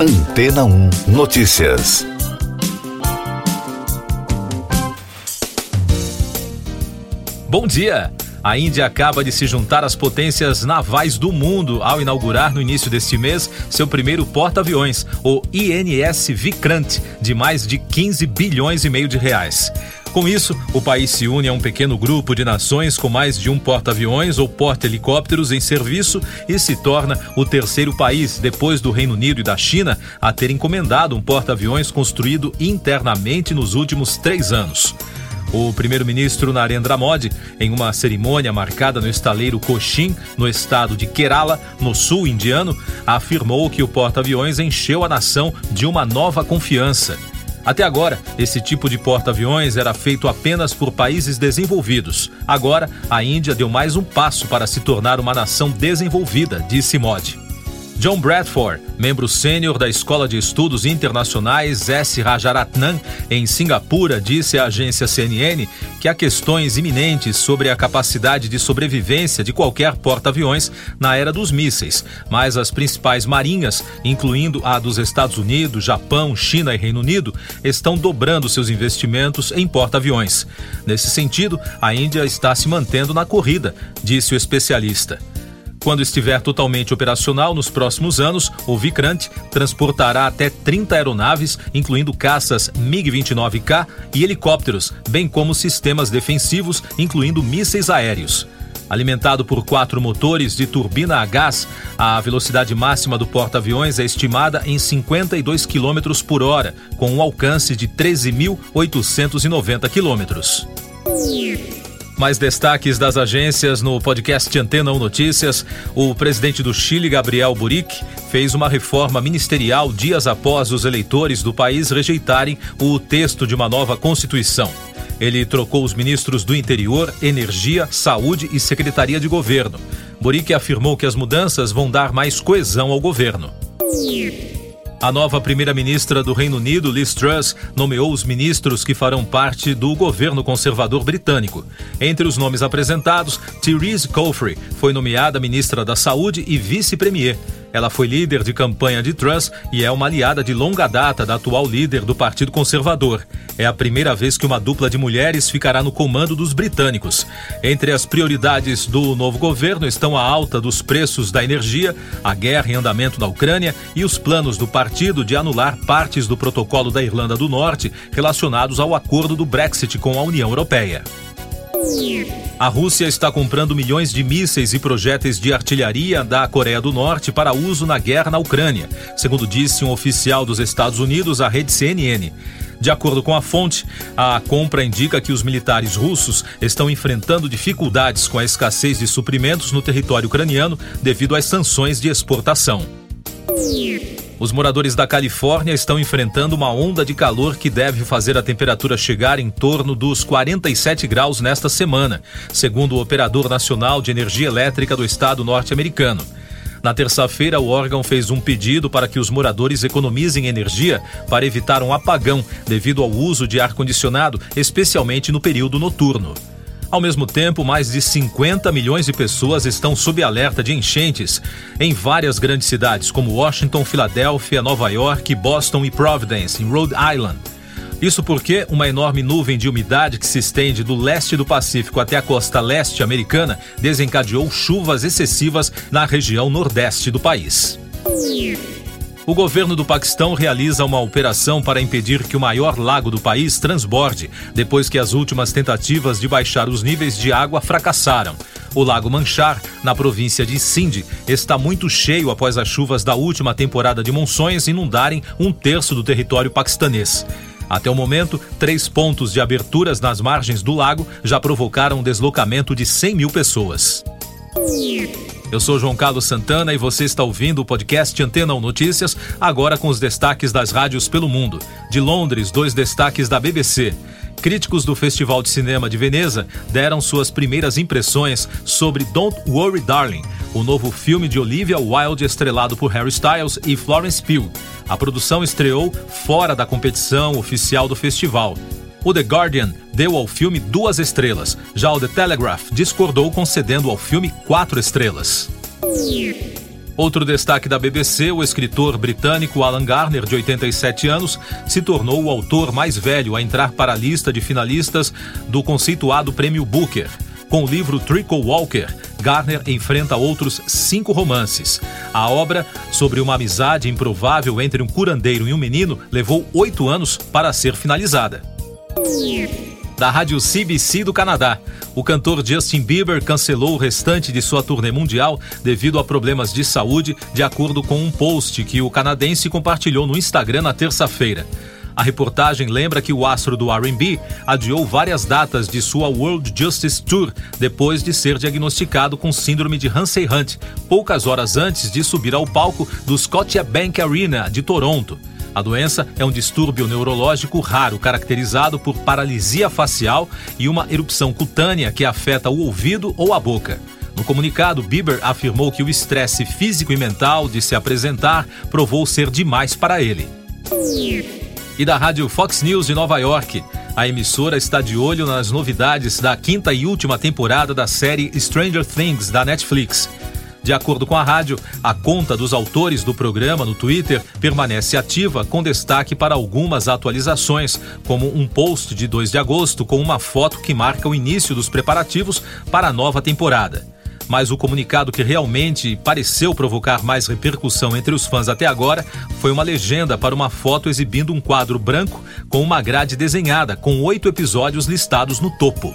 Antena 1 Notícias. Bom dia! A Índia acaba de se juntar às potências navais do mundo ao inaugurar no início deste mês seu primeiro porta-aviões, o INS Vikrant, de mais de 15 bilhões e meio de reais. Com isso, o país se une a um pequeno grupo de nações com mais de um porta-aviões ou porta-helicópteros em serviço e se torna o terceiro país, depois do Reino Unido e da China, a ter encomendado um porta-aviões construído internamente nos últimos três anos. O primeiro-ministro Narendra Modi, em uma cerimônia marcada no estaleiro Cochin, no estado de Kerala, no sul indiano, afirmou que o porta-aviões encheu a nação de uma nova confiança. Até agora, esse tipo de porta-aviões era feito apenas por países desenvolvidos. Agora, a Índia deu mais um passo para se tornar uma nação desenvolvida, disse Modi. John Bradford, membro sênior da Escola de Estudos Internacionais S. Rajaratnam, em Singapura, disse à agência CNN que há questões iminentes sobre a capacidade de sobrevivência de qualquer porta-aviões na era dos mísseis, mas as principais marinhas, incluindo a dos Estados Unidos, Japão, China e Reino Unido, estão dobrando seus investimentos em porta-aviões. Nesse sentido, a Índia está se mantendo na corrida, disse o especialista. Quando estiver totalmente operacional nos próximos anos, o Vikrant transportará até 30 aeronaves, incluindo caças MiG-29K e helicópteros, bem como sistemas defensivos, incluindo mísseis aéreos. Alimentado por quatro motores de turbina a gás, a velocidade máxima do porta-aviões é estimada em 52 km por hora, com um alcance de 13.890 km. Mais destaques das agências no podcast Antena 1 Notícias. O presidente do Chile, Gabriel Boric, fez uma reforma ministerial dias após os eleitores do país rejeitarem o texto de uma nova Constituição. Ele trocou os ministros do Interior, Energia, Saúde e Secretaria de Governo. Boric afirmou que as mudanças vão dar mais coesão ao governo. A nova primeira-ministra do Reino Unido, Liz Truss, nomeou os ministros que farão parte do governo conservador britânico. Entre os nomes apresentados, Therese Coffey foi nomeada ministra da Saúde e vice-premier. Ela foi líder de campanha de Truss e é uma aliada de longa data da atual líder do Partido Conservador. É a primeira vez que uma dupla de mulheres ficará no comando dos britânicos. Entre as prioridades do novo governo estão a alta dos preços da energia, a guerra em andamento na Ucrânia e os planos do partido de anular partes do protocolo da Irlanda do Norte relacionados ao acordo do Brexit com a União Europeia. A Rússia está comprando milhões de mísseis e projéteis de artilharia da Coreia do Norte para uso na guerra na Ucrânia, segundo disse um oficial dos Estados Unidos à rede CNN. De acordo com a fonte, a compra indica que os militares russos estão enfrentando dificuldades com a escassez de suprimentos no território ucraniano devido às sanções de exportação. Os moradores da Califórnia estão enfrentando uma onda de calor que deve fazer a temperatura chegar em torno dos 47 graus nesta semana, segundo o Operador Nacional de Energia Elétrica do estado norte-americano. Na terça-feira, o órgão fez um pedido para que os moradores economizem energia para evitar um apagão devido ao uso de ar-condicionado, especialmente no período noturno. Ao mesmo tempo, mais de 50 milhões de pessoas estão sob alerta de enchentes em várias grandes cidades, como Washington, Filadélfia, Nova York, Boston e Providence, em Rhode Island. Isso porque uma enorme nuvem de umidade que se estende do leste do Pacífico até a costa leste americana desencadeou chuvas excessivas na região nordeste do país. O governo do Paquistão realiza uma operação para impedir que o maior lago do país transborde, depois que as últimas tentativas de baixar os níveis de água fracassaram. O lago Manchar, na província de Sindh, está muito cheio após as chuvas da última temporada de monções inundarem um terço do território paquistanês. Até o momento, três pontos de aberturas nas margens do lago já provocaram o deslocamento de 100 mil pessoas. Eu sou João Carlos Santana e você está ouvindo o podcast Antena 1 Notícias, agora com os destaques das rádios pelo mundo. De Londres, dois destaques da BBC. Críticos do Festival de Cinema de Veneza deram suas primeiras impressões sobre Don't Worry Darling, o novo filme de Olivia Wilde estrelado por Harry Styles e Florence Pugh. A produção estreou fora da competição oficial do festival. O The Guardian deu ao filme duas estrelas, já o The Telegraph discordou concedendo ao filme quatro estrelas. Outro destaque da BBC, o escritor britânico Alan Garner, de 87 anos, se tornou o autor mais velho a entrar para a lista de finalistas do conceituado Prêmio Booker. Com o livro Trickle Walker, Garner enfrenta outros cinco romances. A obra, sobre uma amizade improvável entre um curandeiro e um menino, levou oito anos para ser finalizada da rádio CBC do Canadá. O cantor Justin Bieber cancelou o restante de sua turnê mundial devido a problemas de saúde, de acordo com um post que o canadense compartilhou no Instagram na terça-feira. A reportagem lembra que o astro do RB adiou várias datas de sua World Justice Tour depois de ser diagnosticado com síndrome de Hansen Hunt, poucas horas antes de subir ao palco do Scotiabank Arena de Toronto. A doença é um distúrbio neurológico raro, caracterizado por paralisia facial e uma erupção cutânea que afeta o ouvido ou a boca. No comunicado, Bieber afirmou que o estresse físico e mental de se apresentar provou ser demais para ele. E da rádio Fox News de Nova York. A emissora está de olho nas novidades da quinta e última temporada da série Stranger Things da Netflix. De acordo com a rádio, a conta dos autores do programa no Twitter permanece ativa, com destaque para algumas atualizações, como um post de 2 de agosto com uma foto que marca o início dos preparativos para a nova temporada. Mas o comunicado que realmente pareceu provocar mais repercussão entre os fãs até agora foi uma legenda para uma foto exibindo um quadro branco com uma grade desenhada, com oito episódios listados no topo.